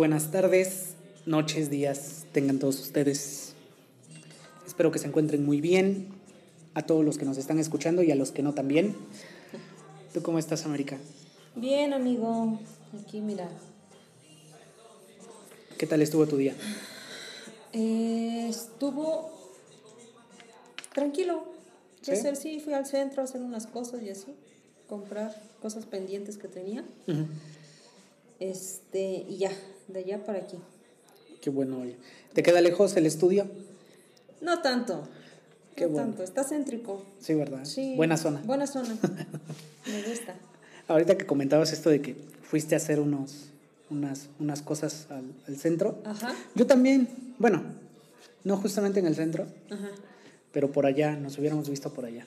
Buenas tardes, noches, días tengan todos ustedes. Espero que se encuentren muy bien. A todos los que nos están escuchando y a los que no también. ¿Tú cómo estás, América? Bien, amigo. Aquí, mira. ¿Qué tal estuvo tu día? Eh, estuvo tranquilo. ¿Sí? Hacer, sí, fui al centro a hacer unas cosas y así. Comprar cosas pendientes que tenía. Este, y ya, de allá para aquí. Qué bueno, oye. ¿Te queda lejos el estudio? No tanto. Qué no bueno. tanto. Está céntrico. Sí, ¿verdad? Sí. Buena zona. Buena zona. Me gusta. Ahorita que comentabas esto de que fuiste a hacer unos, unas, unas cosas al, al centro. Ajá. Yo también, bueno, no justamente en el centro, Ajá. pero por allá, nos hubiéramos visto por allá.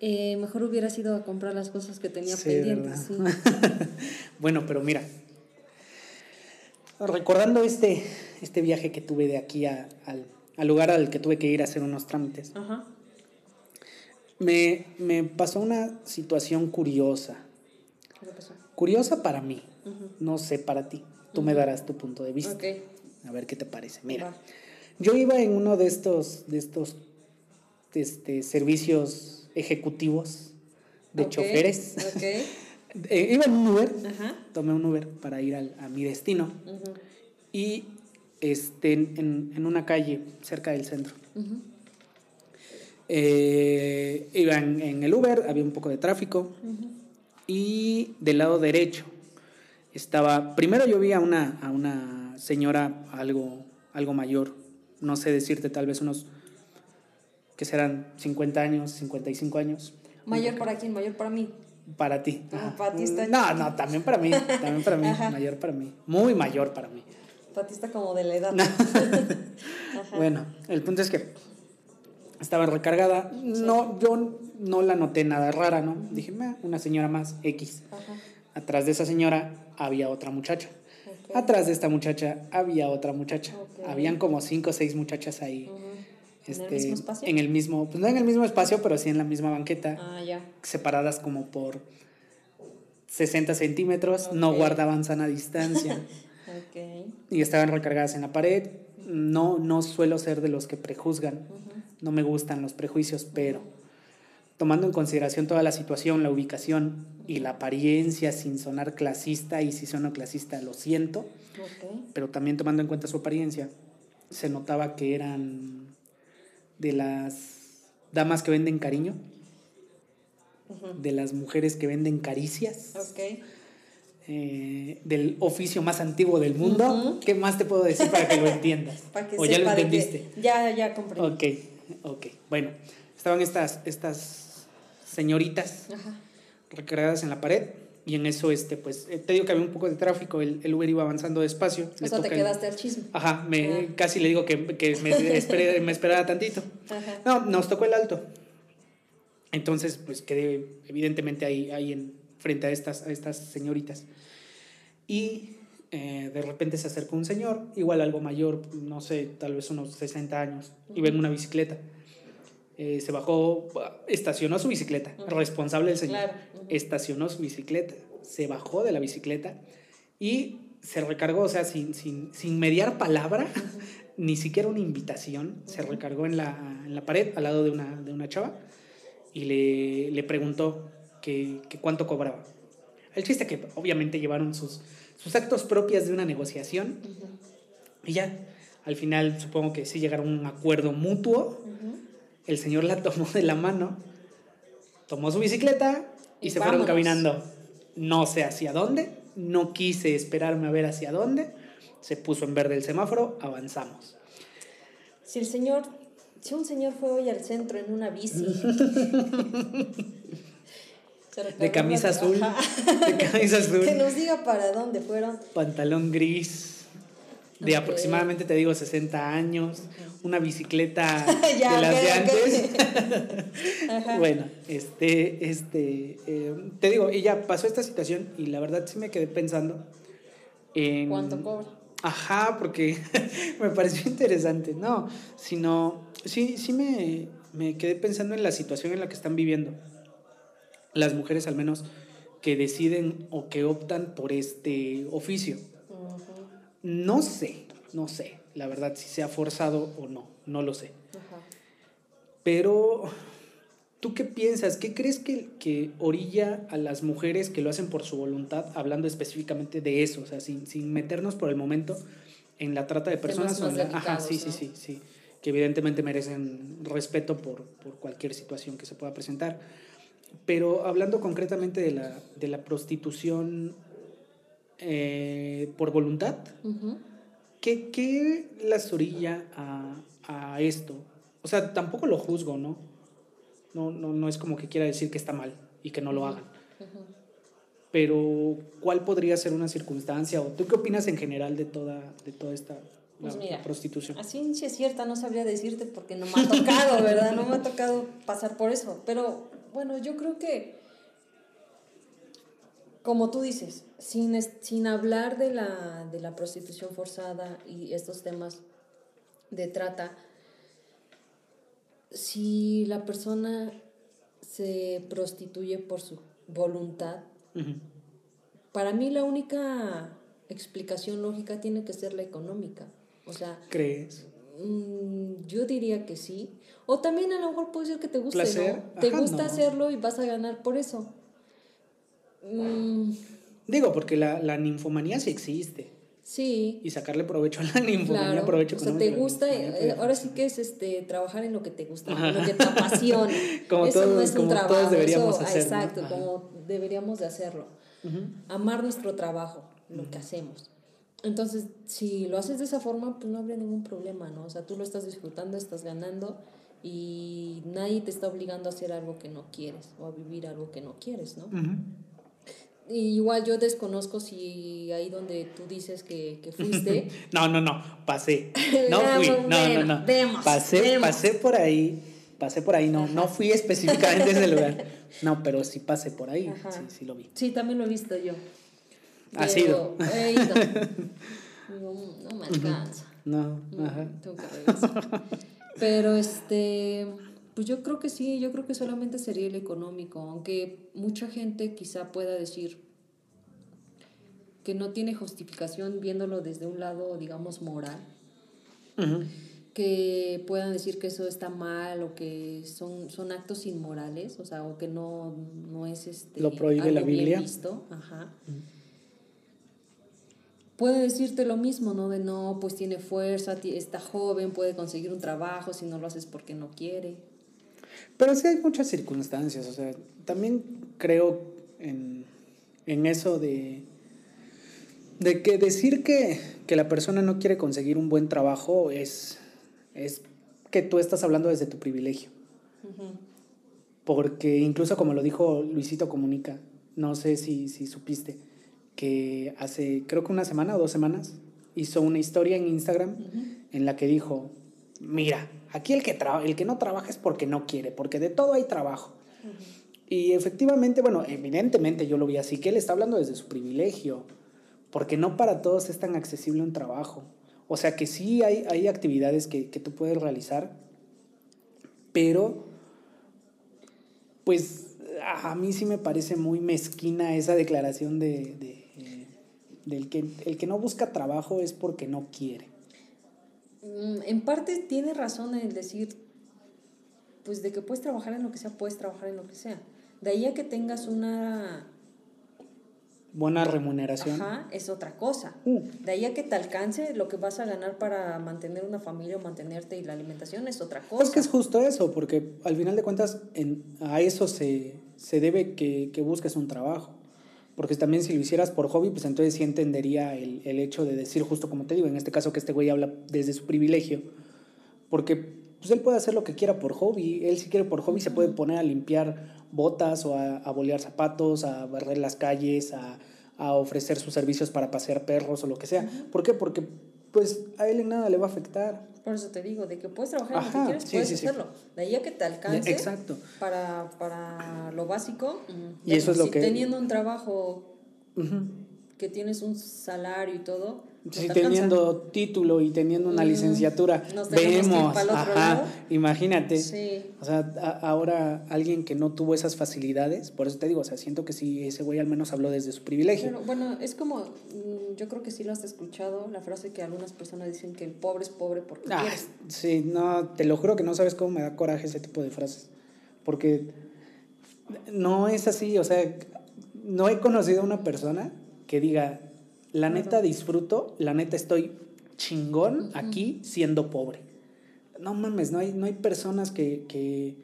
Eh, mejor hubiera sido a comprar las cosas que tenía Sí, pendientes. Sí. bueno, pero mira, recordando este, este viaje que tuve de aquí a- al, al lugar al que tuve que ir a hacer unos trámites, Ajá. me, me pasó una situación curiosa. ¿Qué pasó? Curiosa para mí, no sé para ti. Tú me darás tu punto de vista. Ok. A ver qué te parece. Mira, Va. yo iba en uno de estos, de estos este, servicios ejecutivos de choferes. Eh, iba en un Uber, Ajá. tomé un Uber para ir al- a mi destino Ujú. y este, en, en una calle cerca del centro. Eh, iba en, en el Uber, había un poco de tráfico y del lado derecho estaba, primero yo vi a una, a una señora algo, algo mayor, no sé decirte, tal vez unos que serán 50 años, 55 años. Mayor para quién, mayor para mí. Para ti. Ah, Ajá. para ti está No, no, también para mí, también para mí, mayor para mí, muy mayor para mí. Patista como de la edad. Ajá. Bueno, el punto es que estaba recargada. No, yo no la noté nada rara, ¿no? Dije, "Meh, una señora más, X. Ajá. Atrás de esa señora había otra muchacha. Atrás de esta muchacha había otra muchacha. Habían como cinco o seis muchachas ahí. Este, ¿En el mismo espacio? en el mismo- pues no en el mismo espacio, pero sí en la misma banqueta, Ah, ya. separadas como por 60 centímetros, no guardaban sana distancia. Ok. y estaban recargadas en la pared. No, no suelo ser de los que prejuzgan, no me gustan los prejuicios, pero tomando en consideración toda la situación, la ubicación y la apariencia, sin sonar clasista, y si sueno clasista lo siento, Ok. pero también tomando en cuenta su apariencia, se notaba que eran de las damas que venden cariño, de las mujeres que venden caricias, eh, del oficio más antiguo del mundo. ¿Qué más te puedo decir para que lo entiendas? Para que ¿O ya lo entendiste? Ya, ya comprendí. Ok, ok. Bueno, estaban estas, estas señoritas Ajá. recargadas en la pared y en eso, este, pues, eh, te digo que había un poco de tráfico, el, el Uber iba avanzando despacio. O sea, te el- quedaste al chisme. Ajá, me, Ah. casi le digo que, que me, espere- me esperara tantito. Ajá. No, nos tocó el alto. Entonces, pues quedé evidentemente ahí, ahí en, frente a estas, a estas señoritas. Y eh, de repente se acercó un señor, igual algo mayor, no sé, tal vez unos 60 años, iba en una bicicleta. Eh, se bajó, estacionó su bicicleta, Ujú. responsable el señor. Claro. Estacionó su bicicleta, se bajó de la bicicleta y se recargó, o sea, sin, sin, sin mediar palabra, ni siquiera una invitación, se recargó en la, en la pared al lado de una, de una chava y le, le preguntó que, que cuánto cobraba. El chiste que obviamente llevaron sus, sus actos propios de una negociación y ya, al final supongo que sí llegaron a un acuerdo mutuo, el señor la tomó de la mano, tomó su bicicleta y, se fueron caminando. No sé hacia dónde, no quise esperarme a ver hacia dónde, se puso en verde el semáforo, avanzamos. Si el señor, si un señor fue hoy al centro en una bici de camisa azul, de camisa azul, Que nos diga para dónde fueron. pantalón gris, de aproximadamente, te digo, 60 años, una bicicleta Ya, de las de antes. Bueno, este, este, eh, te digo, ella pasó esta situación y la verdad sí me quedé pensando en... ¿Cuánto cobra? Ajá, porque me pareció interesante, no, sino, sí, sí me, me quedé pensando en la situación en la que están viviendo las mujeres al menos que deciden o que optan por este oficio. No sé, no sé, la verdad, si se ha forzado o no, no lo sé. ajá. Pero, ¿tú qué piensas? ¿Qué crees que, que orilla a las mujeres que lo hacen por su voluntad, hablando específicamente de eso, o sea, sin, sin meternos por el momento en la trata de personas? más o en la- ajá, sí, sí, sí, sí, que evidentemente merecen respeto por, por cualquier situación que se pueda presentar. Pero hablando concretamente de la, de la prostitución eh, por voluntad, Ujú. ¿Qué, qué las orilla a, a esto? O sea, tampoco lo juzgo, ¿no? No, no, no es como que quiera decir que está mal y que no lo hagan. Ujú. Pero, ¿cuál podría ser una circunstancia? ¿O tú qué opinas en general de toda, de toda esta Pues la- mira, la prostitución? A ciencia cierta no sabría decirte porque no me ha tocado, ¿verdad? No me ha tocado pasar por eso. Pero bueno, yo creo que, como tú dices, sin, sin hablar de la, de la prostitución forzada y estos temas de trata, si la persona se prostituye por su voluntad, para mí la única explicación lógica tiene que ser la económica. O sea, ¿Crees? Mm, yo diría que sí. O también a lo mejor puede ser que te guste. ¿no? Te Ajá, gusta no. hacerlo y vas a ganar por eso. Mm, Digo, porque la, la ninfomanía sí existe. sí, Y sacarle provecho a la ninfomanía, claro. provecho O sea, te gusta, eh, pues, ahora sí que es este trabajar en lo que te gusta, Ajá. en lo que te apasiona. Como eso todos- no es un todos trabajo, deberíamos eso- exacto, como deberíamos de hacerlo. Amar nuestro trabajo, lo que hacemos. Entonces, si lo haces de esa forma, pues no habría ningún problema, ¿no? O sea, tú lo estás disfrutando, estás ganando y nadie te está obligando a hacer algo que no quieres o a vivir algo que no quieres, ¿no? Y igual yo desconozco si ahí donde tú dices que, que fuiste, No, no, no, pasé. No Ah, fui, no, no, no. vemos, pasé, vemos. pasé por ahí, pasé por ahí, no, no fui específicamente a ese lugar. No, pero sí pasé por ahí, Ajá. sí, sí lo vi. sí, también lo he visto yo. ¿Has Pero ido? He ido. Digo, "Mm, no me alcanza. No, Mm, ajá. tengo que regresar. Pero este, pues yo creo que sí, yo creo que solamente sería el económico, aunque mucha gente quizá pueda decir que no tiene justificación viéndolo desde un lado, digamos, moral, que puedan decir que eso está mal o que son, son actos inmorales, o sea, o que no, no es este, Lo prohíbe la Biblia. visto, ajá. Puede decirte lo mismo, ¿no? De no, pues tiene fuerza, está joven, puede conseguir un trabajo, si no lo haces porque no quiere. Pero sí hay muchas circunstancias, o sea, también creo en, en eso de, de que decir que, que la persona no quiere conseguir un buen trabajo es, es que tú estás hablando desde tu privilegio. Porque incluso como lo dijo Luisito Comunica, no sé si, si supiste, que hace creo que una semana o dos semanas hizo una historia en Instagram en la que dijo, mira, aquí el que, el que no trabaja es porque no quiere, porque de todo hay trabajo. Y efectivamente, bueno, evidentemente yo lo vi así, que él está hablando desde su privilegio, porque no para todos es tan accesible un trabajo. O sea que sí hay, hay actividades que, que tú puedes realizar, pero pues a mí sí me parece muy mezquina esa declaración de, de, eh, del que el que no busca trabajo es porque no quiere. Mm, En parte tiene razón en el decir, pues de que puedes trabajar en lo que sea, puedes trabajar en lo que sea. De ahí a que tengas una Buena remuneración. Ajá, es otra cosa. Uh. De ahí a que te alcance lo que vas a ganar para mantener una familia o mantenerte y la alimentación es otra cosa. Pues que es justo eso, porque al final de cuentas en, a eso se, se debe que, que busques un trabajo. Porque también si lo hicieras por hobby, pues entonces sí entendería el, el hecho de decir, justo como te digo, en este caso que este güey habla desde su privilegio. Porque pues él puede hacer lo que quiera por hobby. Él si quiere por hobby se puede poner a limpiar botas o a, a bolear zapatos, a barrer las calles, a, a, ofrecer sus servicios para pasear perros o lo que sea. ¿Por qué? Porque pues a él en nada le va a afectar. Por eso te digo, de que puedes trabajar en lo que quieres, puedes hacerlo. De ahí a que te alcance. Exacto. Para, para lo básico. Y eso es lo que. Teniendo un trabajo que tienes un salario y todo, Sí, teniendo título y teniendo una licenciatura, vemos, ajá, imagínate. O sea, ahora alguien que no tuvo esas facilidades, por eso te digo, o sea, siento que sí, ese güey al menos habló desde su privilegio. bueno, es como, mm, yo creo que sí lo has escuchado, la frase que algunas personas dicen que el pobre es pobre porque ah, Sí, no, te lo juro que no sabes cómo me da coraje ese tipo de frases, porque no es así, o sea, no he conocido a una persona que diga, la neta disfruto, la neta estoy chingón aquí siendo pobre. No mames, no hay, no hay personas que, que,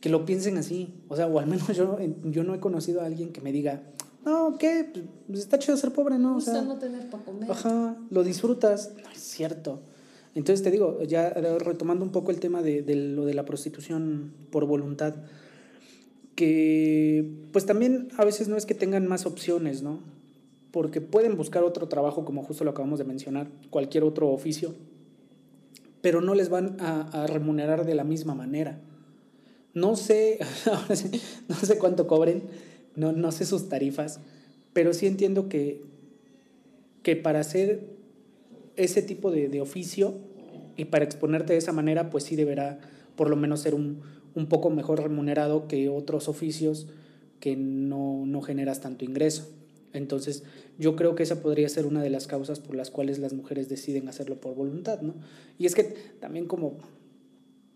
que lo piensen así. O sea, o al menos yo, yo no he conocido a alguien que me diga, no, ¿qué? Pues está chido ser pobre, ¿no? O sea, no tener para comer. Ajá, lo disfrutas. No es cierto. Entonces te digo, ya retomando un poco el tema de, de, lo de la prostitución por voluntad, que pues también a veces no es que tengan más opciones, ¿no? Porque pueden buscar otro trabajo, como justo lo acabamos de mencionar, cualquier otro oficio, pero no les van a, remunerar de la misma manera. No sé, no sé cuánto cobren, no, no sé sus tarifas, pero sí entiendo que, que para hacer ese tipo de, de, oficio y para exponerte de esa manera, pues sí deberá por lo menos ser un, un poco mejor remunerado que otros oficios que no, no generas tanto ingreso. Entonces, yo creo que esa podría ser una de las causas por las cuales las mujeres deciden hacerlo por voluntad, ¿no? Y es que también como,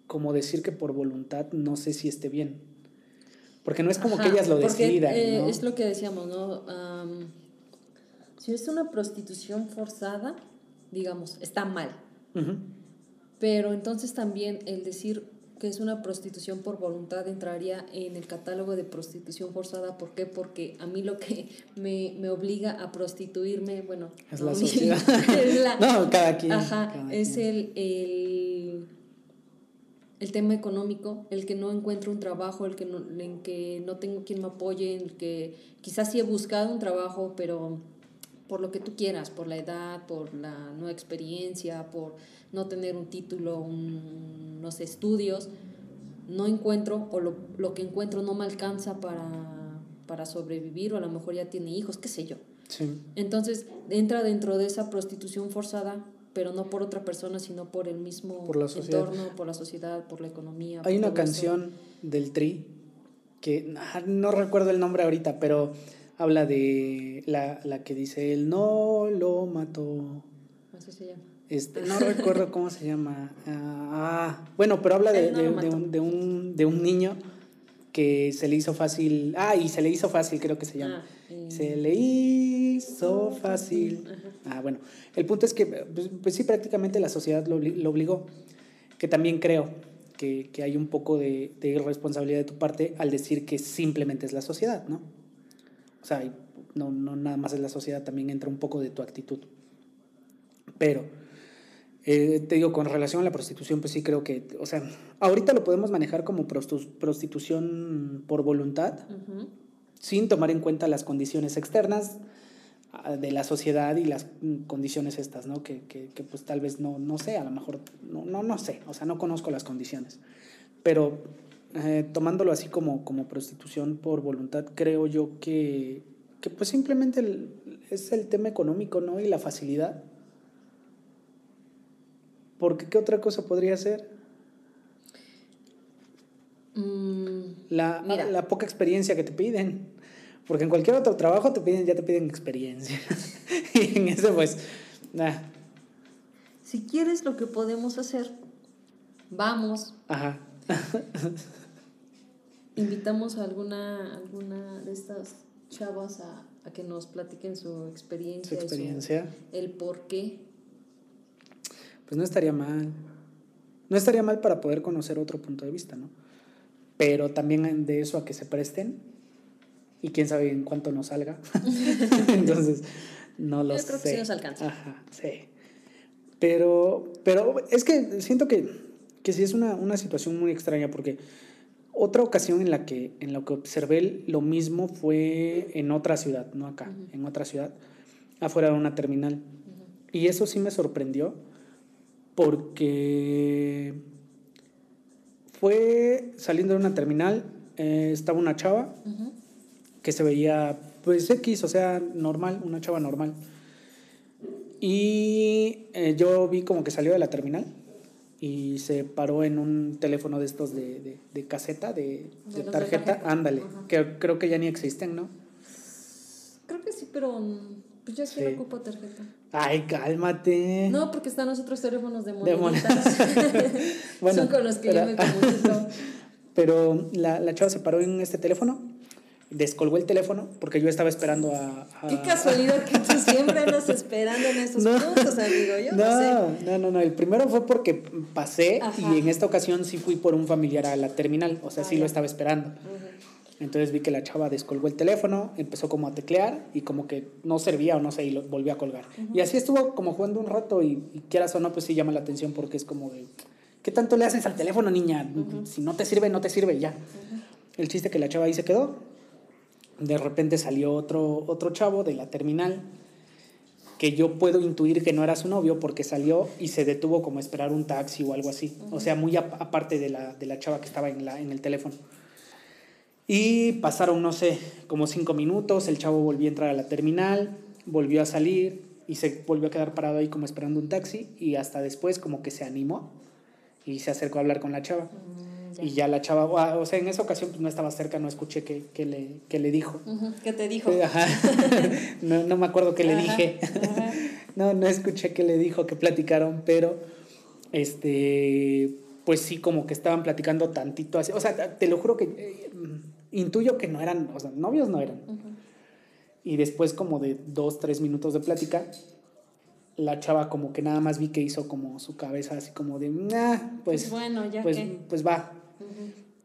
como decir que por voluntad no sé si esté bien. Porque no es como que ellas lo decidan. Eh, ¿no? Es lo que decíamos, ¿no? si es una prostitución forzada, digamos, está mal. Pero entonces también el decir que es una prostitución por voluntad, entraría en el catálogo de prostitución forzada. ¿Por qué? Porque a mí lo que me, me obliga a prostituirme, bueno, es la sociedad. no, cada quien. Ajá, es El, el, el, tema económico, el que no encuentro un trabajo, el que no, en que no tengo quien me apoye, en que quizás sí he buscado un trabajo, pero por lo que tú quieras, por la edad, por la no experiencia, por no tener un título, un, no sé, estudios, no encuentro o lo, lo, que encuentro no me alcanza para, para sobrevivir o a lo mejor ya tiene hijos, qué sé yo. Sí. Entonces entra dentro de esa prostitución forzada, pero no por otra persona, sino por el mismo por la entorno, por la sociedad, por la economía. Hay una canción del Tri que ah, no recuerdo el nombre ahorita, pero habla de la, la que dice, él no lo mató. Así se llama. Este, no recuerdo cómo se llama. Ah, bueno, pero habla de, de, un, de, un, de, un, niño que se le hizo fácil. Ah, y se le hizo fácil, creo que se llama. Ah, se le hizo fácil. Ah, bueno. El punto es que, pues, pues, sí, prácticamente la sociedad lo, lo obligó. Que también creo que, que hay un poco de, de irresponsabilidad de tu parte al decir que simplemente es la sociedad, ¿no? O sea, no, no nada más es la sociedad, también entra un poco de tu actitud. Pero eh, te digo, con relación a la prostitución, pues sí creo que, o sea, ahorita lo podemos manejar como prostitución por voluntad, sin tomar en cuenta las condiciones externas ah, de la sociedad y las condiciones estas, ¿no? Que, que, que pues tal vez no, no sé, a lo mejor, no, no, no sé, o sea, no conozco las condiciones. Pero eh, tomándolo así como, como prostitución por voluntad, creo yo que, que pues simplemente es el tema económico, ¿no? Y la facilidad porque ¿qué otra cosa podría ser? Mm, la, la, poca experiencia que te piden. Porque en cualquier otro trabajo te piden, ya te piden experiencia. y en eso, pues, Si quieres lo que podemos hacer, vamos. Ajá. Invitamos a alguna, alguna de estas chavas a, a que nos platiquen su experiencia. Su experiencia. el por qué pues no estaría mal. No estaría mal para poder conocer otro punto de vista, ¿no? Pero también de eso a que se presten y quién sabe en cuánto nos salga. Entonces, no lo Yo creo que sí nos alcanza. Ajá, sí. Pero, pero es que siento que, que sí es una, una situación muy extraña porque otra ocasión en la que, en la que observé lo mismo fue en otra ciudad, no acá, en otra ciudad, afuera de una terminal. Y eso sí me sorprendió porque fue saliendo de una terminal, eh, estaba una chava que se veía pues X, o sea, normal, una chava normal. Y eh, yo vi como que salió de la terminal y se paró en un teléfono de estos de, de, caseta, de, tarjeta. Ándale, que creo que ya ni existen, ¿no? Creo que sí, pero pues yo sí, ocupo tarjeta. Ay, cálmate. No, porque están los otros teléfonos de moneditas. bueno, Son con los que yo me comunico. Pero la, la chava se paró en este teléfono descolgó el teléfono porque yo estaba esperando a... Qué casualidad que tú siempre andas esperando en esos puntos, amigo. Yo no, no, sé. no, no, no. El primero fue porque pasé y en esta ocasión sí fui por un familiar a la terminal, o sea, sí lo estaba esperando. Entonces vi que la chava descolgó el teléfono, empezó como a teclear y como que no servía o no sé, y lo volvió a colgar. Y así estuvo como jugando un rato y, quieras o no, pues sí llama la atención porque es como de, ¿qué tanto le haces al teléfono, niña? Si no te sirve, no te sirve, ya. El chiste que la chava ahí se quedó de repente salió otro, otro chavo de la terminal que yo puedo intuir que no era su novio porque salió y se detuvo como a esperar un taxi o algo así. O sea, muy aparte de la, de la chava que estaba en, la, en el teléfono. Y pasaron, no sé, como cinco minutos, el chavo volvió a entrar a la terminal, volvió a salir y se volvió a quedar parado ahí como esperando un taxi y hasta después como que se animó y se acercó a hablar con la chava. Y ya la chava, o sea, en esa ocasión pues no estaba cerca, no escuché qué que le, que le dijo. ¿Qué te dijo? Ajá. no, no me acuerdo qué le dije. no, no escuché qué le dijo, que platicaron, pero este, pues sí, como que estaban platicando tantito así. O sea, te lo juro que eh, intuyo que no eran, o sea, novios no eran. Y después como de dos, tres minutos de plática, la chava como que nada más vi que hizo como su cabeza así como de, nah, pues, pues bueno, ya pues, pues va,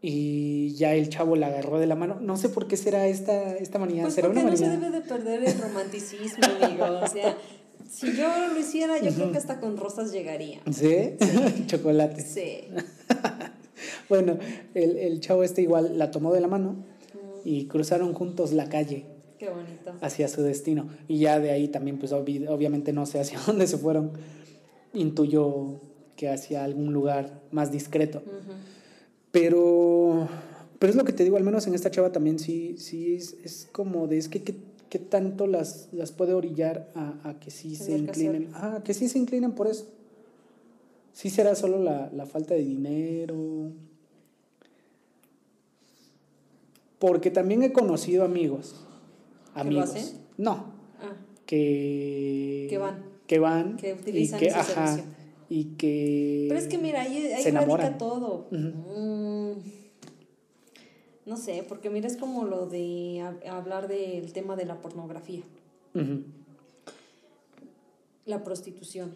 y ya el chavo la agarró de la mano. No sé por qué será esta, esta manía. Pues ¿Será porque no se debe de perder el romanticismo, amigo. O sea, si yo lo hiciera, yo creo que hasta con rosas llegaría. ¿Sí? Chocolate. Sí. bueno, el, el, chavo este igual la tomó de la mano y cruzaron juntos la calle. Qué bonito. Hacia su destino. Y ya de ahí también, pues obviamente no sé hacia dónde se fueron. Intuyó que hacia algún lugar más discreto. Pero, pero es lo que te digo, al menos en esta chava también sí, sí es, es como de, es que qué tanto las, las puede orillar a, a que sí se inclinen. Ah, que sí se inclinen por eso. Sí será solo la, la falta de dinero. Porque también he conocido amigos. Amigos. ¿Que lo No. Ah. Que, que van. Que van. Que utilizan y que, ajá, y que... Pero es que mira, ahí, ahí radica todo. Mm, no sé, porque mira, es como lo de hablar del tema de la pornografía. La prostitución,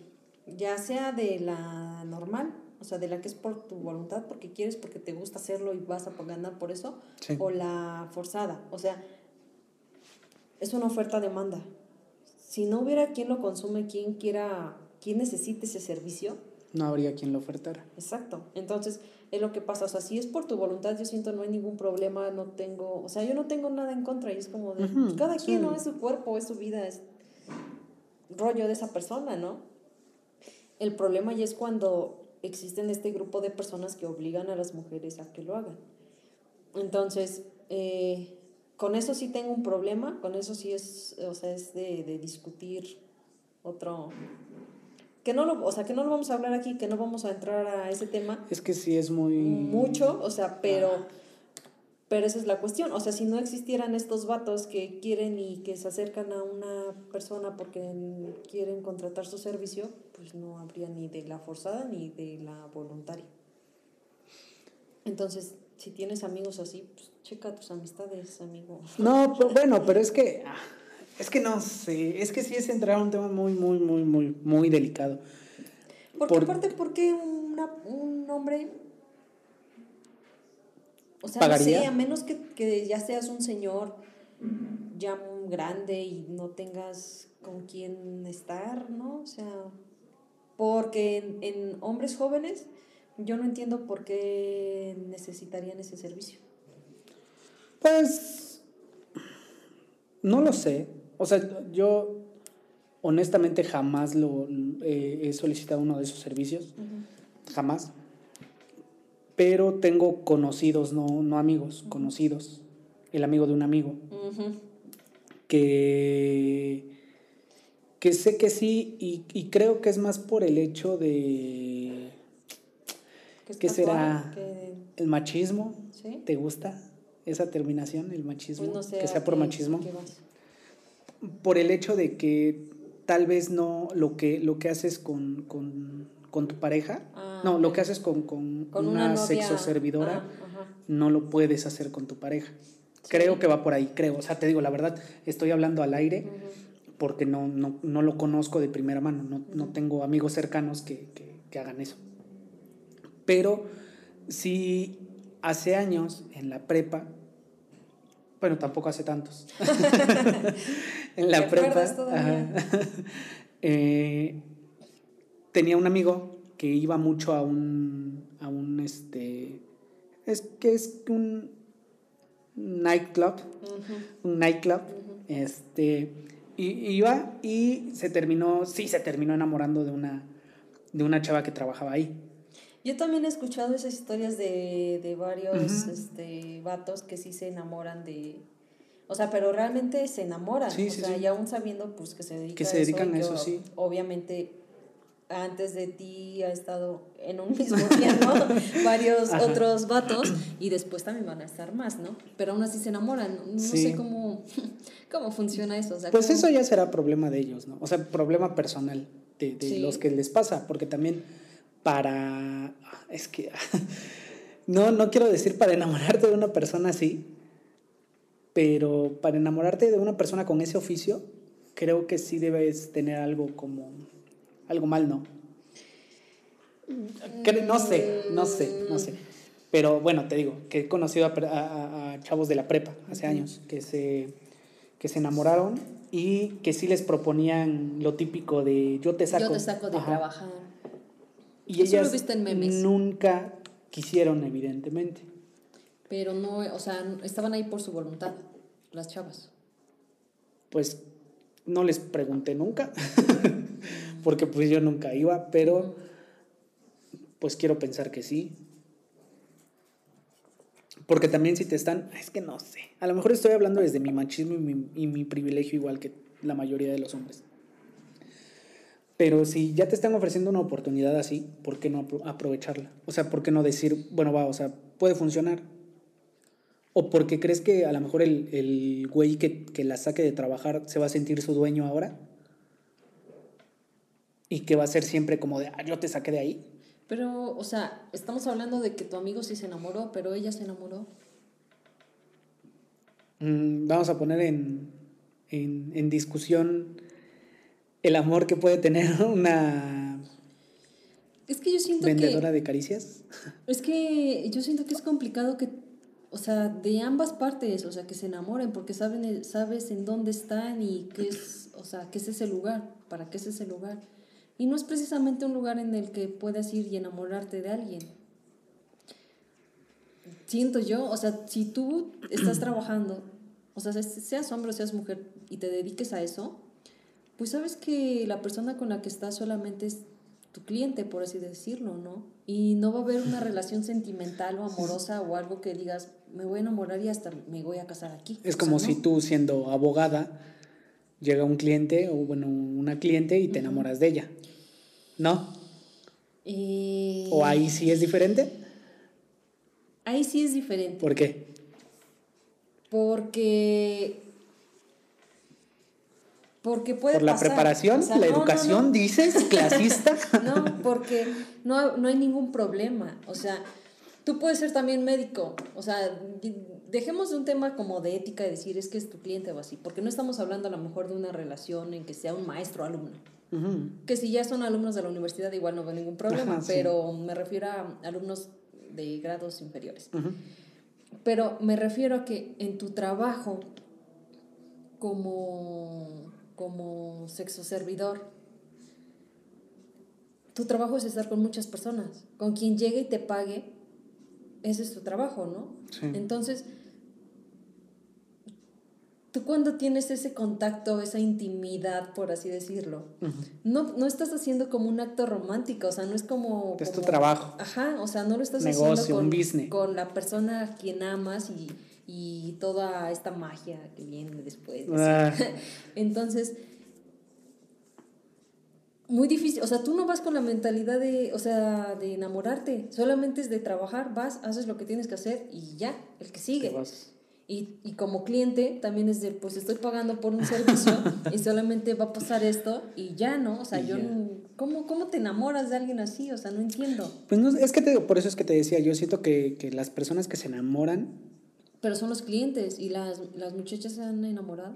ya sea de la normal, o sea, de la que es por tu voluntad, porque quieres, porque te gusta hacerlo y vas a ganar por eso, o la forzada, o sea, es una oferta-demanda. Si no hubiera quien lo consume, quien quiera ¿quién necesita ese servicio? No habría quien lo ofertara. Exacto. Entonces, es lo que pasa. O sea, si es por tu voluntad, yo siento no hay ningún problema, no tengo, o sea, yo no tengo nada en contra y es como de, pues, cada quien, ¿no? Es su cuerpo, es su vida, es rollo de esa persona, ¿no? El problema ya es cuando existen este grupo de personas que obligan a las mujeres a que lo hagan. Entonces, eh, con eso sí tengo un problema, con eso sí es, o sea, es de, de discutir otro, que no lo, o sea, que no lo vamos a hablar aquí, que no vamos a entrar a ese tema. Es que sí es muy... Mucho, o sea, pero... Pero esa es la cuestión. O sea, si no existieran estos vatos que quieren y que se acercan a una persona porque quieren contratar su servicio, pues no habría ni de la forzada ni de la voluntaria. Entonces, si tienes amigos así, pues checa tus amistades, amigo. No, bueno, pero es que es que no sé, es que sí es entrar a un tema muy, muy, muy, muy, muy delicado. Porque aparte, ¿por qué un hombre... O sea, no sé, a menos que, que ya seas un señor ya grande y no tengas con quién estar, ¿no? O sea, porque en, en hombres jóvenes Yo no entiendo por qué necesitarían ese servicio. Pues no lo sé. O sea, yo honestamente jamás lo eh, he solicitado uno de esos servicios. Jamás. Pero tengo conocidos, no, no amigos, conocidos. El amigo de un amigo. Que que sé que sí y, creo que es más por el hecho de ¿Qué será el machismo te gusta esa terminación el machismo pues que sea por machismo por el hecho de que tal vez no lo que lo que haces con, tu pareja ah, no lo que haces con, una, sexo servidora ah, no lo puedes hacer con tu pareja. Creo que va por ahí creo. O sea te digo la verdad estoy hablando al aire porque no, no, lo conozco de primera mano, no, tengo amigos cercanos que, hagan eso. Pero sí, hace años, en la prepa, bueno, tampoco hace tantos, en la prepa, eh, tenía un amigo que iba mucho a un, a un, este, es que es un nightclub, un nightclub, este, y iba y se terminó, sí, se terminó enamorando de una, de una chava que trabajaba ahí. Yo también he escuchado esas historias de, de varios este, vatos que sí se enamoran de... O sea, pero realmente se enamoran. o sea, y aún sabiendo pues que se dedican, que se dedican a eso, sí. Obviamente antes de ti ha estado en un mismo tiempo varios otros vatos y después también van a estar más, ¿no? Pero aún así se enamoran. No sé cómo, cómo funciona eso. pues eso ya será problema de ellos, ¿no? O sea, problema personal de, de los que les pasa, porque también para... Es que... no, no quiero decir para enamorarte de una persona así, pero para enamorarte de una persona con ese oficio, creo que sí debes tener algo como algo mal, ¿no? No sé, no sé, no sé. Pero bueno, te digo, que he conocido a, chavos de la prepa hace años que se, que se enamoraron y que sí les proponían lo típico de yo te saco. Yo te saco de trabajar. Y ellas nunca quisieron, evidentemente. Pero no, o sea, estaban ahí por su voluntad, las chavas. Pues no les pregunté nunca. porque pues yo nunca iba, pero pues quiero pensar que sí. Porque también si te están, es que no sé, a lo mejor estoy hablando desde mi machismo y mi, privilegio igual que la mayoría de los hombres. Pero si ya te están ofreciendo una oportunidad así, ¿por qué no aprovecharla? O sea, ¿por qué no decir, bueno, va, o sea, puede funcionar? ¿O porque crees que a lo mejor el, el güey que, que la saque de trabajar se va a sentir su dueño ahora? y que va a ser siempre como de, ah, yo te saqué de ahí. Pero, o sea, estamos hablando de que tu amigo sí se enamoró, pero ella se enamoró. Mm, vamos a poner en, en, discusión el amor que puede tener una es que yo siento vendedora de caricias. Es que yo siento que es complicado que, o sea, de ambas partes, o sea, que se enamoren porque saben, sabes en dónde están y qué es, o sea, qué es ese lugar, para qué es ese lugar. Y no es precisamente un lugar en el que puedas ir y enamorarte de alguien. Siento yo, o sea, si tú estás trabajando, o sea, seas hombre o seas mujer y te dediques a eso, pues sabes que la persona con la que estás solamente es tu cliente, por así decirlo, ¿no? Y no va a haber una relación sentimental o amorosa o algo que digas, me voy a enamorar y hasta me voy a casar aquí. Es como si tú siendo abogada llega un cliente o bueno, una cliente y te enamoras de ella. ¿No? ¿O ahí sí es diferente? Ahí sí es diferente. ¿Por qué? Porque porque puede ¿Por la preparación? ¿La educación, dices? ¿Clasista? no, porque no, no hay ningún problema. O sea, tú puedes ser también médico. O sea, dejemos de un tema como de ética de decir es que es tu cliente o así, porque no estamos hablando a lo mejor de una relación en que sea un maestro-alumno. Que si ya son alumnos de la universidad igual no veo ningún problema, pero me refiero a alumnos de grados inferiores. Pero me refiero a que en tu trabajo como, como sexo servidor, tu trabajo es estar con muchas personas. Con quien llegue y te pague, ese es tu trabajo, ¿no? Sí. Entonces, tú cuando tienes ese contacto, esa intimidad, por así decirlo, no, no estás haciendo como un acto romántico, o sea, no es como... Es tu trabajo. Ajá, o sea, no lo estás Negocio, haciendo con, un business. con la persona a quien amas y, y toda esta magia que viene después. de Ah. Entonces, muy difícil, o sea, tú no vas con la mentalidad de, o sea, de enamorarte, solamente es de trabajar, vas, haces lo que tienes que hacer y ya, el que sigue. Y, y como cliente también es de, pues estoy pagando por un servicio y solamente va a pasar esto y ya, ¿no? O sea, Y yo, no- ¿cómo, ¿cómo te enamoras de alguien así? O sea, no entiendo. Pues no, es que te, por eso es que te decía, yo siento que, que las personas que se enamoran, Pero son los clientes y las, las muchachas se han enamorado.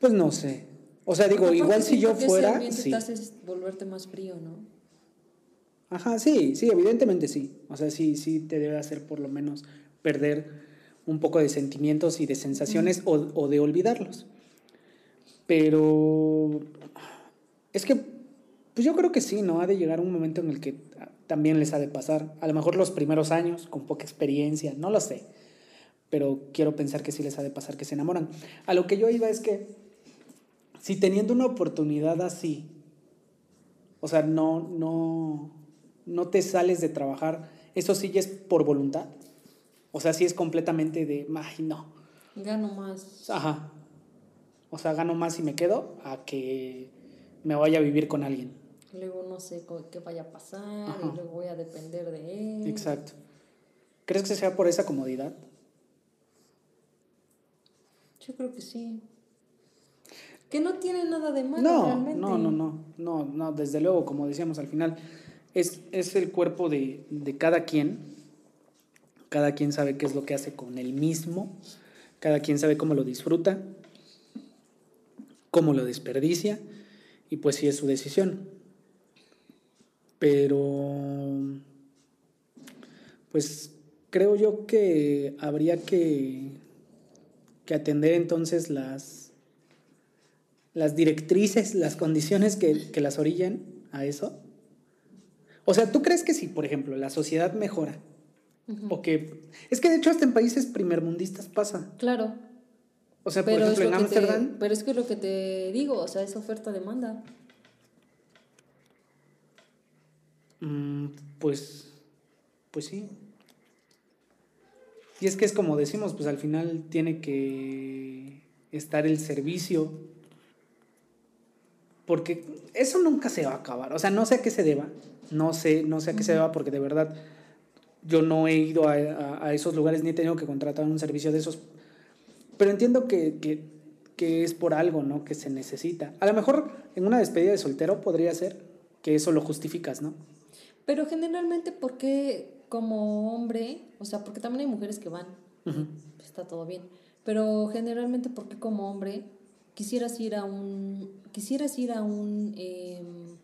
pues no sé. O sea, digo, igual si yo fuera, ambiente sí. te hace volverte más frío, ¿no? Ajá, sí, sí, evidentemente sí. O sea, sí, sí te debe hacer por lo menos perder un poco de sentimientos y de sensaciones o, o de olvidarlos. Pero es que, pues yo creo que sí, ¿no? Ha de llegar un momento en el que también les ha de pasar. A lo mejor los primeros años, con poca experiencia, no lo sé. Pero quiero pensar que sí les ha de pasar que se enamoran. A lo que yo iba es que, si teniendo una oportunidad así, o sea, no, no, no te sales de trabajar, eso sí ya es por voluntad. O sea, sí es completamente de, ay, no. Gano más. Ajá. O sea, gano más si me quedo a que me vaya a vivir con alguien. Luego no sé qué vaya a pasar Ajá. y luego voy a depender de él. Exacto. ¿Crees que sea por esa comodidad? Yo creo que sí. Que no tiene nada de malo No, realmente. no, no, no, no, no, desde luego, como decíamos al final, es, es el cuerpo de, de cada quien. Cada quien sabe qué es lo que hace con el mismo. Cada quien sabe cómo lo disfruta, cómo lo desperdicia. Y pues sí es su decisión. Pero, pues creo yo que habría que, que atender entonces las, las directrices, las condiciones que, que las orillan a eso. O sea, ¿tú crees que si, por ejemplo, la sociedad mejora? O que... Es que de hecho hasta en países primermundistas pasa. Claro. O sea, por ejemplo, en Ámsterdam... pero es que lo que te digo, o sea, es oferta-demanda. Mm, pues... Pues sí. Y es que es como decimos, pues al final tiene que estar el servicio. Porque eso nunca se va a acabar. O sea, no sé a qué se deba. No sé, no sé a qué se deba porque de verdad yo no he ido a, a- a esos lugares ni he tenido que contratar un servicio de esos. Pero entiendo que, que, que es por algo, ¿no? Que se necesita. A lo mejor en una despedida de soltero podría ser que eso lo justificas, ¿no? Pero generalmente, ¿por qué como hombre? O sea, porque también hay mujeres que van, está todo bien. Pero generalmente, ¿por qué como hombre quisieras ir a un, quisieras ir a un, em,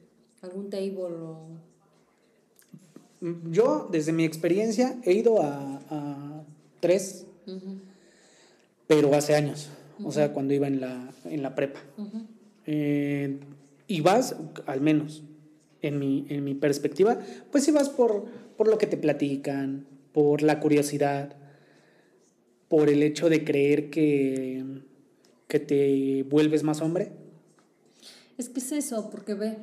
algún table o... Yo, desde mi experiencia, he ido a, a tres, pero hace años. O sea, cuando iba en la, en la prepa. Eh, y vas, al menos en mi, en mi perspectiva, pues si vas por, por lo que te platican, por la curiosidad, por el hecho de creer que, que te vuelves más hombre. Es que es eso, porque ve,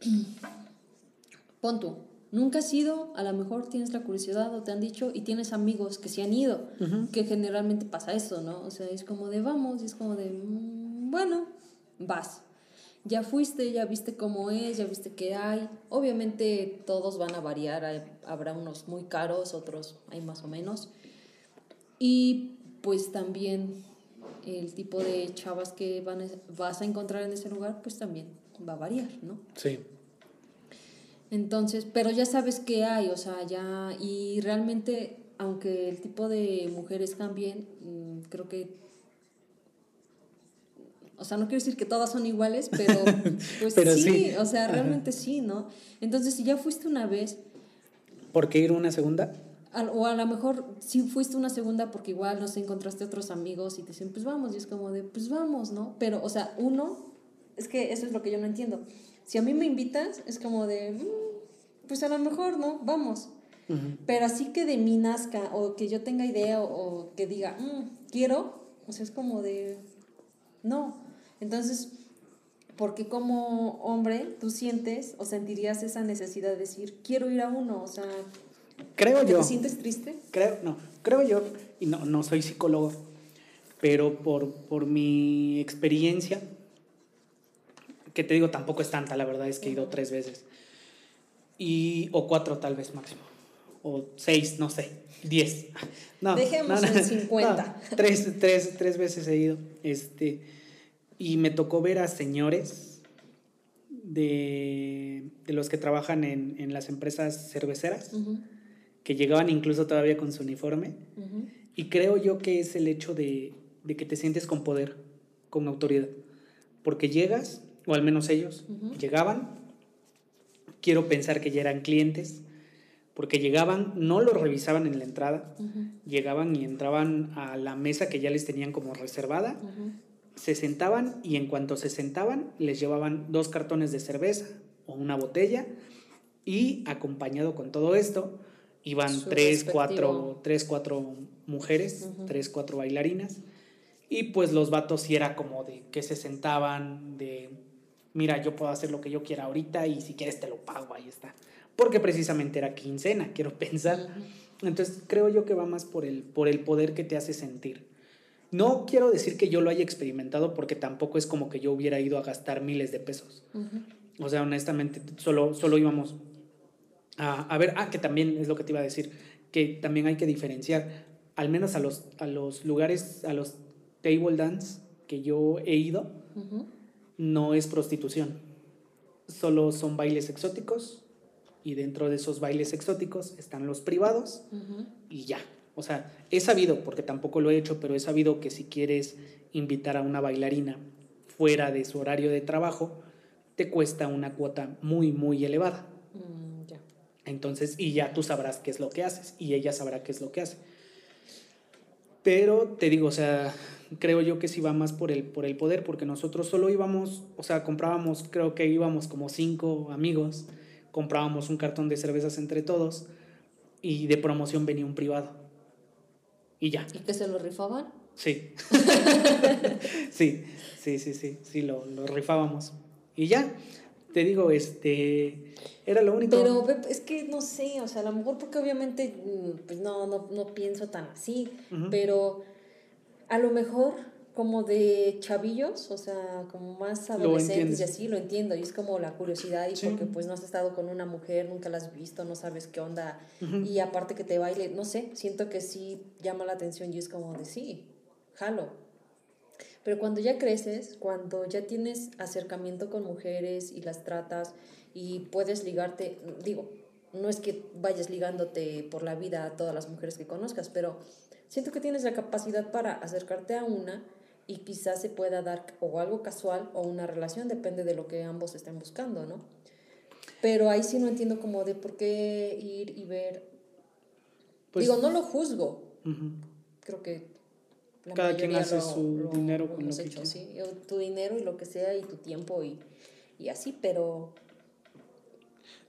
pon tú, nunca has ido, a lo mejor tienes la curiosidad o te han dicho y tienes amigos que se han ido, que generalmente pasa eso, ¿no? O sea, es como de vamos, y es como de, mm, bueno, vas. Ya fuiste, ya viste cómo es, ya viste qué hay. Obviamente todos van a variar, hay- habrá unos muy caros, otros hay más o menos. Y pues también el tipo de chavas que van vas a encontrar en ese lugar, pues también va a variar, ¿no? Sí. Entonces, pero ya sabes qué hay, o sea, ya, y realmente, aunque el tipo de mujeres cambien, mm, creo que, o sea, no quiero decir que todas son iguales, pero pues Pero sí, sí. o sea, Ajá. realmente sí, ¿no? Entonces, si ya fuiste una vez, ¿Por qué ir una segunda? Al- o a lo mejor sí fuiste una segunda porque igual, no sé, encontraste otros amigos y te dicen, pues vamos, y es como de, pues vamos, ¿no? Pero, o sea, uno, es que eso es lo que yo no entiendo. Si a mí me invitas, es como de, "Mm, pues a lo mejor, ¿no? Vamos. Pero así que de mí nazca, o que yo tenga idea, o, o que diga, "Mm, quiero, o sea, es como de, no. Entonces, ¿por qué como hombre tú sientes o sentirías esa necesidad de decir, quiero ir a uno? O sea, Creo ¿te yo. sientes triste? Creo, no, creo yo, y no, no soy psicólogo, pero por, por mi experiencia, que te digo, tampoco es tanta, la verdad es que he ido tres veces, y, o cuatro tal vez máximo, o seis, no sé, diez. No, Dejemos no, no, en 50. no, tres, tres, tres veces he ido, este, y me tocó ver a señores de, de los que trabajan en, en las empresas cerveceras que llegaban incluso todavía con su uniforme. Y creo yo que es el hecho de, de que te sientes con poder, con autoridad. Porque llegas, o al menos ellos, llegaban, quiero pensar que ya eran clientes, porque llegaban, no lo revisaban en la entrada, llegaban y entraban a la mesa que ya les tenían como reservada. Se sentaban y en cuanto se sentaban les llevaban dos cartones de cerveza o una botella y acompañado con todo esto iban Su tres, respectivo. cuatro, tres, cuatro mujeres, tres, cuatro bailarinas y pues los vatos sí era como de que se sentaban de mira yo puedo hacer lo que yo quiera ahorita y si quieres te lo pago ahí está porque precisamente era quincena quiero pensar entonces creo yo que va más por el, por el poder que te hace sentir. No quiero decir que yo lo haya experimentado porque tampoco es como que yo hubiera ido a gastar miles de pesos. O sea, honestamente, solo, solo íbamos a, a ver, ah, que también es lo que te iba a decir, que también hay que diferenciar, al menos a los, a los lugares, a los table dance que yo he ido, no es prostitución. Solo son bailes exóticos y dentro de esos bailes exóticos están los privados y ya. O sea, he sabido, porque tampoco lo he hecho, pero he sabido que si quieres invitar a una bailarina fuera de su horario de trabajo, te cuesta una cuota muy, muy elevada. Mm, ya. Entonces, y ya tú sabrás qué es lo que haces y ella sabrá qué es lo que hace. Pero te digo, o sea, creo yo que sí va más por el, por el poder, porque nosotros solo íbamos, o sea, comprábamos, creo que íbamos como cinco amigos, comprábamos un cartón de cervezas entre todos y de promoción venía un privado. Y ya, ¿Y que se lo rifaban? sí. sí, sí, sí, sí, sí, lo, lo rifábamos. Y ya, te digo, este, era lo único. Pero es que no sé, o sea, a lo mejor porque obviamente mm, pues no, no, no pienso tan así, pero a lo mejor como de chavillos, o sea, como más adolescentes y así, lo entiendo, y es como la curiosidad y Sí. porque pues no has estado con una mujer, nunca la has visto, no sabes qué onda, Ujú. y aparte que te baile, no sé, siento que sí llama la atención y es como de sí, jalo. Pero cuando ya creces, cuando ya tienes acercamiento con mujeres y las tratas y puedes ligarte, digo, no es que vayas ligándote por la vida a todas las mujeres que conozcas, pero siento que tienes la capacidad para acercarte a una y quizás se pueda dar o algo casual o una relación, depende de lo que ambos estén buscando, ¿no? Pero ahí sí no entiendo como de por qué ir y ver. Pues- digo, no lo juzgo, creo que la Cada quien hace su dinero con lo que hecho, sí, tu dinero y lo que sea y tu tiempo y, y así, pero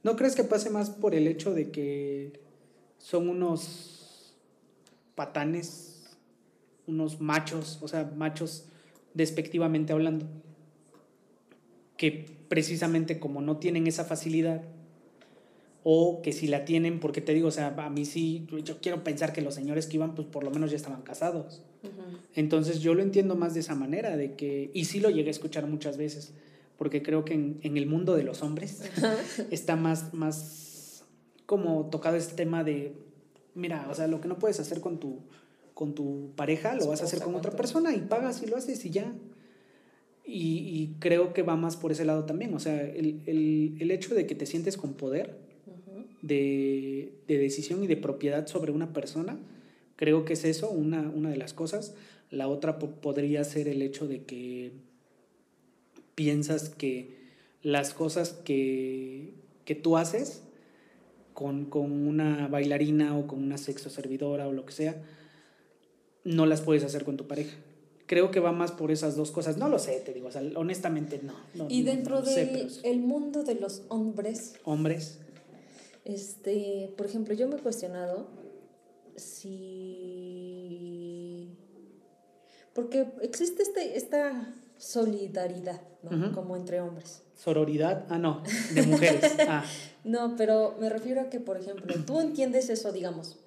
¿No crees que pase más por el hecho de que son unos patanes, unos machos, o sea, machos despectivamente hablando, que precisamente como no tienen esa facilidad, o que si la tienen, porque te digo, o sea, a mí sí, yo quiero pensar que los señores que iban, pues por lo menos ya estaban casados. Entonces yo lo entiendo más de esa manera, de que, y sí lo llegué a escuchar muchas veces, porque creo que en, en el mundo de los hombres está más, más como tocado este tema de, mira, o sea, lo que no puedes hacer con tu, con tu pareja, lo vas a hacer con otra persona y pagas y lo haces y ya. Y, y creo que va más por ese lado también, o sea, el, el, el hecho de que te sientes con poder de, de decisión y de propiedad sobre una persona, creo que es eso, una, una de las cosas. La otra po- podría ser el hecho de que piensas que las cosas que, que tú haces con, con una bailarina o con una sexo servidora o lo que sea, no las puedes hacer con tu pareja. creo que va más por esas dos cosas. No lo sé, te digo, o sea, honestamente no. no y dentro no del sí. el mundo de los hombres, Hombres. este, por ejemplo, yo me he cuestionado si... Porque existe este, esta solidaridad, ¿no? Como entre hombres. Sororidad. Ah, no. De mujeres. Ah. No, pero me refiero a que, por ejemplo, tú entiendes eso, digamos,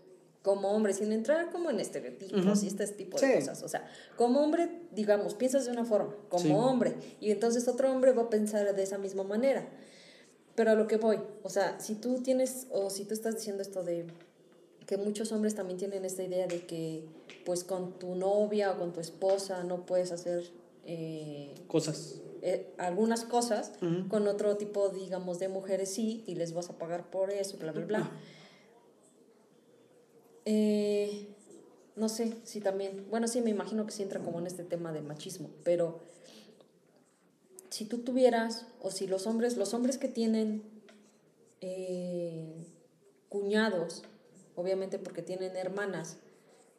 como hombre, sin entrar como en estereotipos Ujú. y este tipo Sí. de cosas. O sea, como hombre, digamos, piensas de una forma, como Sí. hombre, y entonces otro hombre va a pensar de esa misma manera. Pero a lo que voy, o sea, si tú tienes, o si tú estás diciendo esto de que muchos hombres también tienen esta idea de que, pues, con tu novia o con tu esposa no puedes hacer eh, Cosas. eh, algunas cosas, Ujú. con otro tipo, digamos, de mujeres sí, y les vas a pagar por eso, bla, bla, bla. Eh, no sé si también, bueno, sí, me imagino que sí entra como en este tema de machismo, pero si tú tuvieras, o si los hombres, los hombres que tienen eh, cuñados, obviamente porque tienen hermanas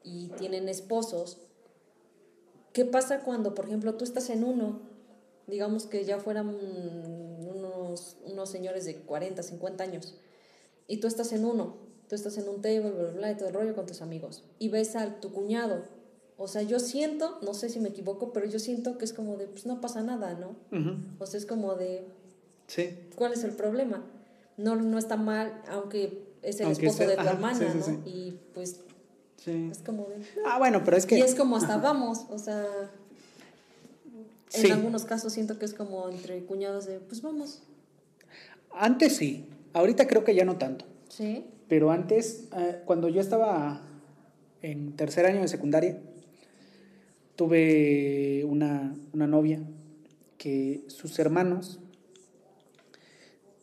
y tienen esposos, ¿qué pasa cuando, por ejemplo, tú estás en uno, digamos que ya fueran unos, unos señores de 40, 50 años, y tú estás en uno, tú estás en un table, bla, bla, bla, y todo el rollo con tus amigos, y ves a tu cuñado. O sea, yo siento, no sé si me equivoco, pero yo siento que es como de, pues no pasa nada, ¿no? O sea, es como de, Sí. ¿cuál es el problema? No, no está mal, aunque es el Aunque esposo sea- de tu ajá, hermana, sí, sí, ¿no? sí. Y pues Sí. es como de... Ah, bueno, pero es que. Y es como hasta vamos, o sea, en Sí. algunos casos siento que es como entre cuñados de, pues vamos, Antes sí. Ahorita creo que ya no tanto. ¿sí? Pero antes, eh, cuando yo estaba en tercer año de secundaria, tuve una, una novia que sus hermanos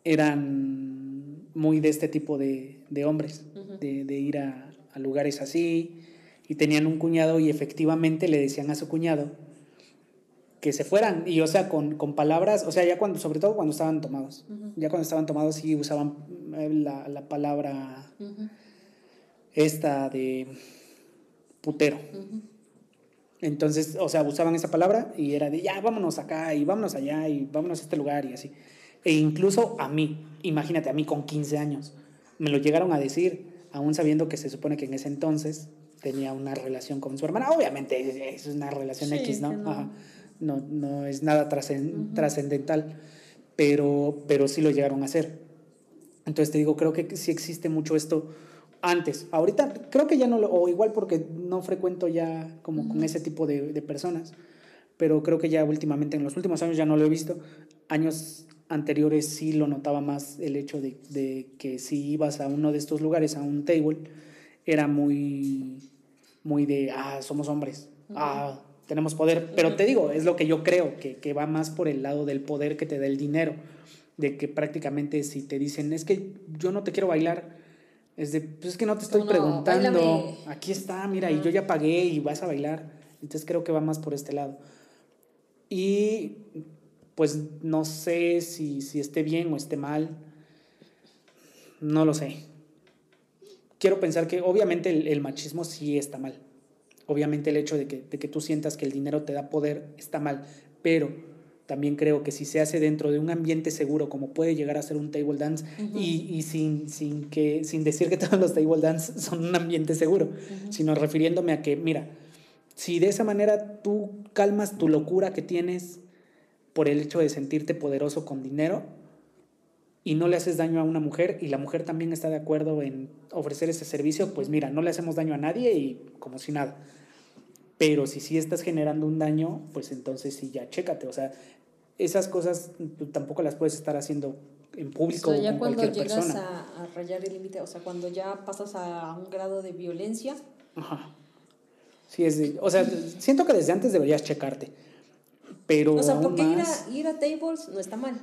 eran muy de este tipo de, de hombres, de, de ir a, a lugares así, y tenían un cuñado y efectivamente le decían a su cuñado que se fueran, y o sea, con, con palabras, o sea, ya cuando, sobre todo cuando estaban tomados, ya cuando estaban tomados sí usaban la, la palabra esta de putero. Entonces, o sea, usaban esa palabra y era de ya, vámonos acá y vámonos allá y vámonos a este lugar y así. E incluso a mí, imagínate, a mí con 15 años, me lo llegaron a decir, aún sabiendo que se supone que en ese entonces tenía una relación con su hermana. Obviamente es una relación Sí, X, ¿no? no. Ajá. No, no es nada trascendental, pero, pero sí lo llegaron a hacer. Entonces te digo, creo que sí existe mucho esto antes. Ahorita creo que ya no lo, o igual porque no frecuento ya como con ese tipo de, de personas, pero creo que ya últimamente, en los últimos años ya no lo he visto. Años anteriores sí lo notaba más el hecho de, de que si ibas a uno de estos lugares, a un table, era muy, muy de, ah, somos hombres, ah, tenemos poder. Pero te digo, es lo que yo creo, que, que va más por el lado del poder que te da el dinero, de que prácticamente si te dicen, es que yo no te quiero bailar, es de, pues es que no te estoy No, preguntando, aquí está, mira, y yo ya pagué y vas a bailar. Entonces creo que va más por este lado. Y pues no sé si, si esté bien o esté mal. No lo sé. Quiero pensar que obviamente el, el machismo sí está mal. Obviamente el hecho de que, de que tú sientas que el dinero te da poder está mal. Pero también creo que si se hace dentro de un ambiente seguro, como puede llegar a ser un table dance, Ujú. y, y sin, sin, que, sin decir que todos los table dance son un ambiente seguro, sino refiriéndome a que, mira, si de esa manera tú calmas tu locura que tienes por el hecho de sentirte poderoso con dinero y no le haces daño a una mujer y la mujer también está de acuerdo en ofrecer ese servicio, pues mira, no le hacemos daño a nadie y como si nada. Pero si sí estás generando un daño, pues entonces sí ya chécate, o sea, esas cosas tú tampoco las puedes estar haciendo en público O sea, o ya con cuando cualquier llegas persona. a, a rayar el límite, o sea, cuando ya pasas a un grado de violencia, Ajá. Sí, es de- o sea, siento que desde antes deberías checarte. Pero o sea, aún porque ir más- a, ir a tables no está mal.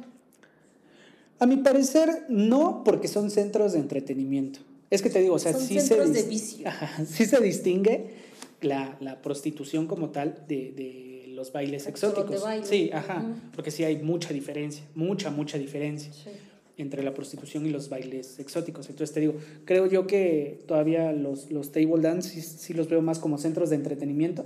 A mi parecer, no, porque son centros de entretenimiento. Es que te digo, o sea, Son sí, centros se, de vicio. Ajá, sí se distingue la, la prostitución como tal de, de los bailes exóticos. baile. Sí, ajá, porque sí hay mucha diferencia, mucha, mucha diferencia Sí. entre la prostitución y los bailes exóticos. Entonces te digo, creo yo que todavía los, los table dance sí, sí los veo más como centros de entretenimiento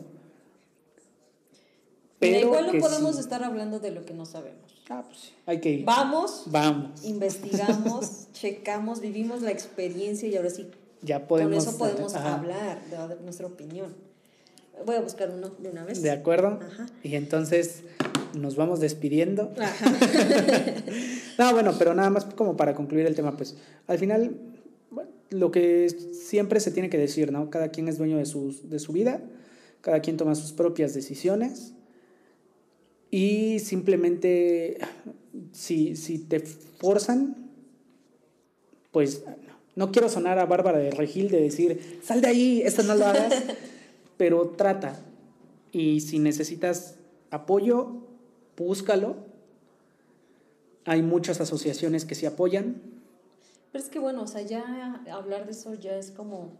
Mira, Pero igual no podemos sí. estar hablando de lo que no sabemos. Ah, pues sí, hay que ir. Vamos, Vamos. investigamos, checamos, vivimos la experiencia y ahora sí, Ya podemos. con eso podemos ajá, hablar, de nuestra opinión. Voy a buscar uno de una vez. De acuerdo. Ajá. Y entonces nos vamos despidiendo. Ajá. No, bueno, pero nada más como para concluir el tema, pues al final bueno, lo que siempre se tiene que decir, ¿no? Cada quien es dueño de, sus, de su vida, cada quien toma sus propias decisiones y simplemente si, si te forzan, pues no quiero sonar a Bárbara de Regil de decir, sal de ahí, esto no lo hagas, pero trata. Y si necesitas apoyo, búscalo. Hay muchas asociaciones que se apoyan. Pero es que bueno, o sea, ya hablar de eso ya es como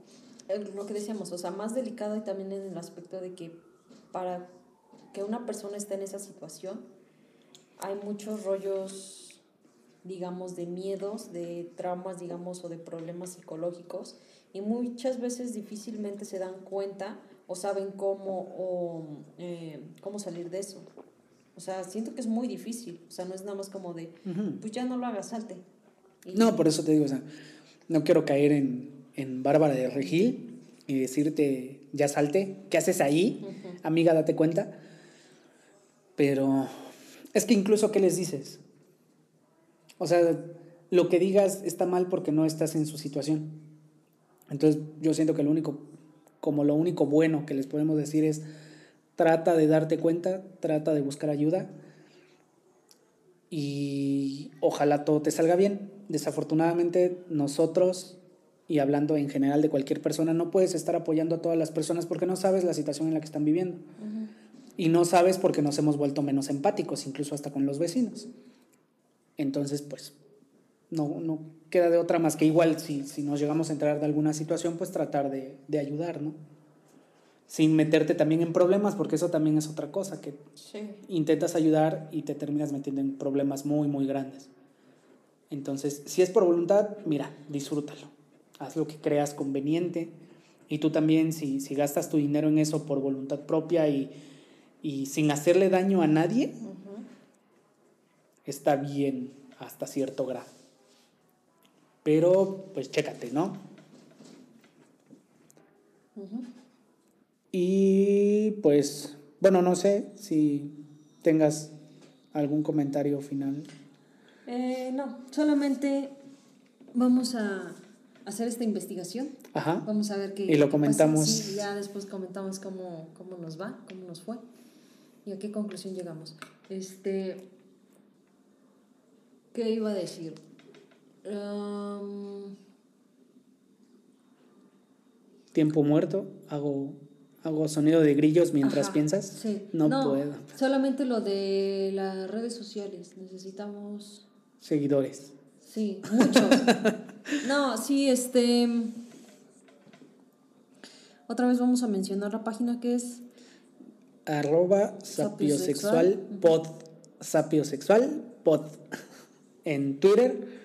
eh, lo que decíamos, o sea, más delicado y también en el aspecto de que para que una persona esté en esa situación hay muchos rollos, digamos, de miedos, de traumas, digamos, o de problemas psicológicos y muchas veces difícilmente se dan cuenta o saben cómo, o, eh, cómo salir de eso. O sea, siento que es muy difícil, o sea, no es nada más como de, pues ya no lo hagas, salte. Y- No, por eso te digo, o sea, no quiero caer en, en Bárbara de Regil y decirte, ya salte, ¿qué haces ahí? Amiga, date cuenta. Pero es que incluso, ¿qué les dices? O sea, lo que digas está mal porque no estás en su situación. Entonces, yo siento que lo único, como lo único bueno que les podemos decir es, trata de darte cuenta, trata de buscar ayuda y ojalá todo te salga bien. Desafortunadamente nosotros, y hablando en general de cualquier persona, no puedes estar apoyando a todas las personas porque no sabes la situación en la que están viviendo. Y no sabes porque nos hemos vuelto menos empáticos, incluso hasta con los vecinos. Entonces, pues, no, no queda de otra más que igual, si, si nos llegamos a enterar de alguna situación, pues tratar de, de ayudar, ¿no? Sin meterte también en problemas, porque eso también es otra cosa, que Sí. intentas ayudar y te terminas metiendo en problemas muy, muy grandes. Entonces, si es por voluntad, mira, disfrútalo. Haz lo que creas conveniente. Y tú también, si, si gastas tu dinero en eso por voluntad propia y, y sin hacerle daño a nadie, está bien hasta cierto grado. Pero, pues, chécate, ¿no? Y pues, bueno, no sé si tengas algún comentario final. Eh, no, solamente vamos a hacer esta investigación. Ajá. Vamos a ver qué. Y lo qué comentamos. pasa. Sí, ya después comentamos cómo, cómo nos va, cómo nos fue y a qué conclusión llegamos. Este. ¿Qué iba a decir? Um, Tiempo muerto, hago, hago sonido de grillos mientras ajá, piensas. Sí. No, puedo. Solamente lo de las redes sociales. Necesitamos. Seguidores. Sí, muchos. no, sí, este. Otra vez vamos a mencionar la página que es. Arroba sapiosexual pod. Sapiosexual pod. En Twitter.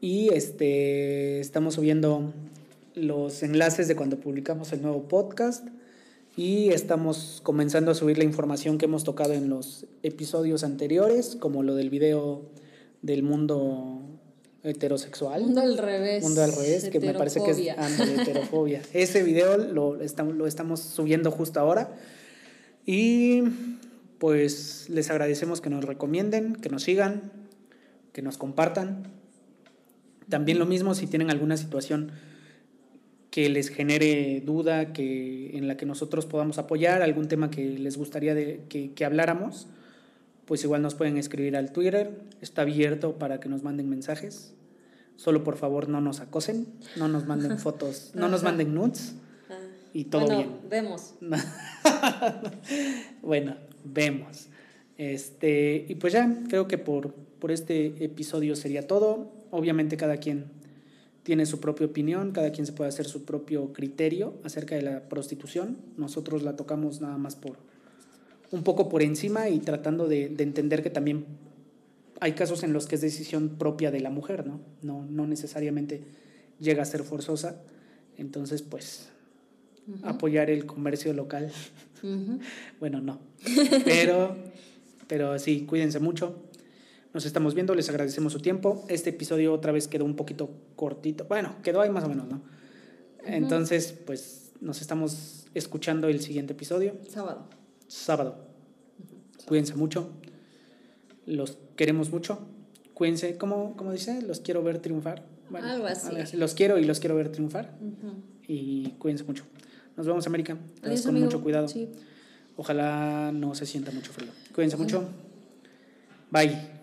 Y este estamos subiendo los enlaces de cuando publicamos el nuevo podcast. Y estamos comenzando a subir la información que hemos tocado en los episodios anteriores, como lo del video del mundo heterosexual. Mundo al revés. Mundo al revés, que me parece que es Heterofobia. ándale, heterofobia. Ese video lo estamos, lo estamos subiendo justo ahora. Y pues les agradecemos que nos recomienden, que nos sigan, que nos compartan. También lo mismo si tienen alguna situación que les genere duda, que, en la que nosotros podamos apoyar, algún tema que les gustaría de- que, que habláramos, pues igual nos pueden escribir al Twitter, está abierto para que nos manden mensajes. Solo por favor no nos acosen, no nos manden fotos, no nos manden nudes Ah, y todo bueno, bien. vemos. bueno, vemos. Este, y pues ya, creo que por, por este episodio sería todo. Obviamente cada quien tiene su propia opinión, cada quien se puede hacer su propio criterio acerca de la prostitución. Nosotros la tocamos nada más por un poco por encima y tratando de, de entender que también hay casos en los que es decisión propia de la mujer, ¿no? No, no necesariamente llega a ser forzosa. Entonces, pues, apoyar el comercio local Bueno, no. Pero, pero sí, cuídense mucho. Nos estamos viendo, les agradecemos su tiempo. Este episodio otra vez quedó un poquito cortito. Bueno, quedó ahí más o menos, ¿no? Entonces, pues nos estamos escuchando el siguiente episodio. Sábado. Sábado. Cuídense mucho. Los queremos mucho. Cuídense, ¿cómo, cómo dice? Los quiero ver triunfar. Bueno, Algo así. Los quiero y los quiero ver triunfar. Y cuídense mucho. Nos vemos, América. Adiós, con amigo. mucho cuidado. Sí. Ojalá no se sienta mucho frío. Cuídense mucho. Bye.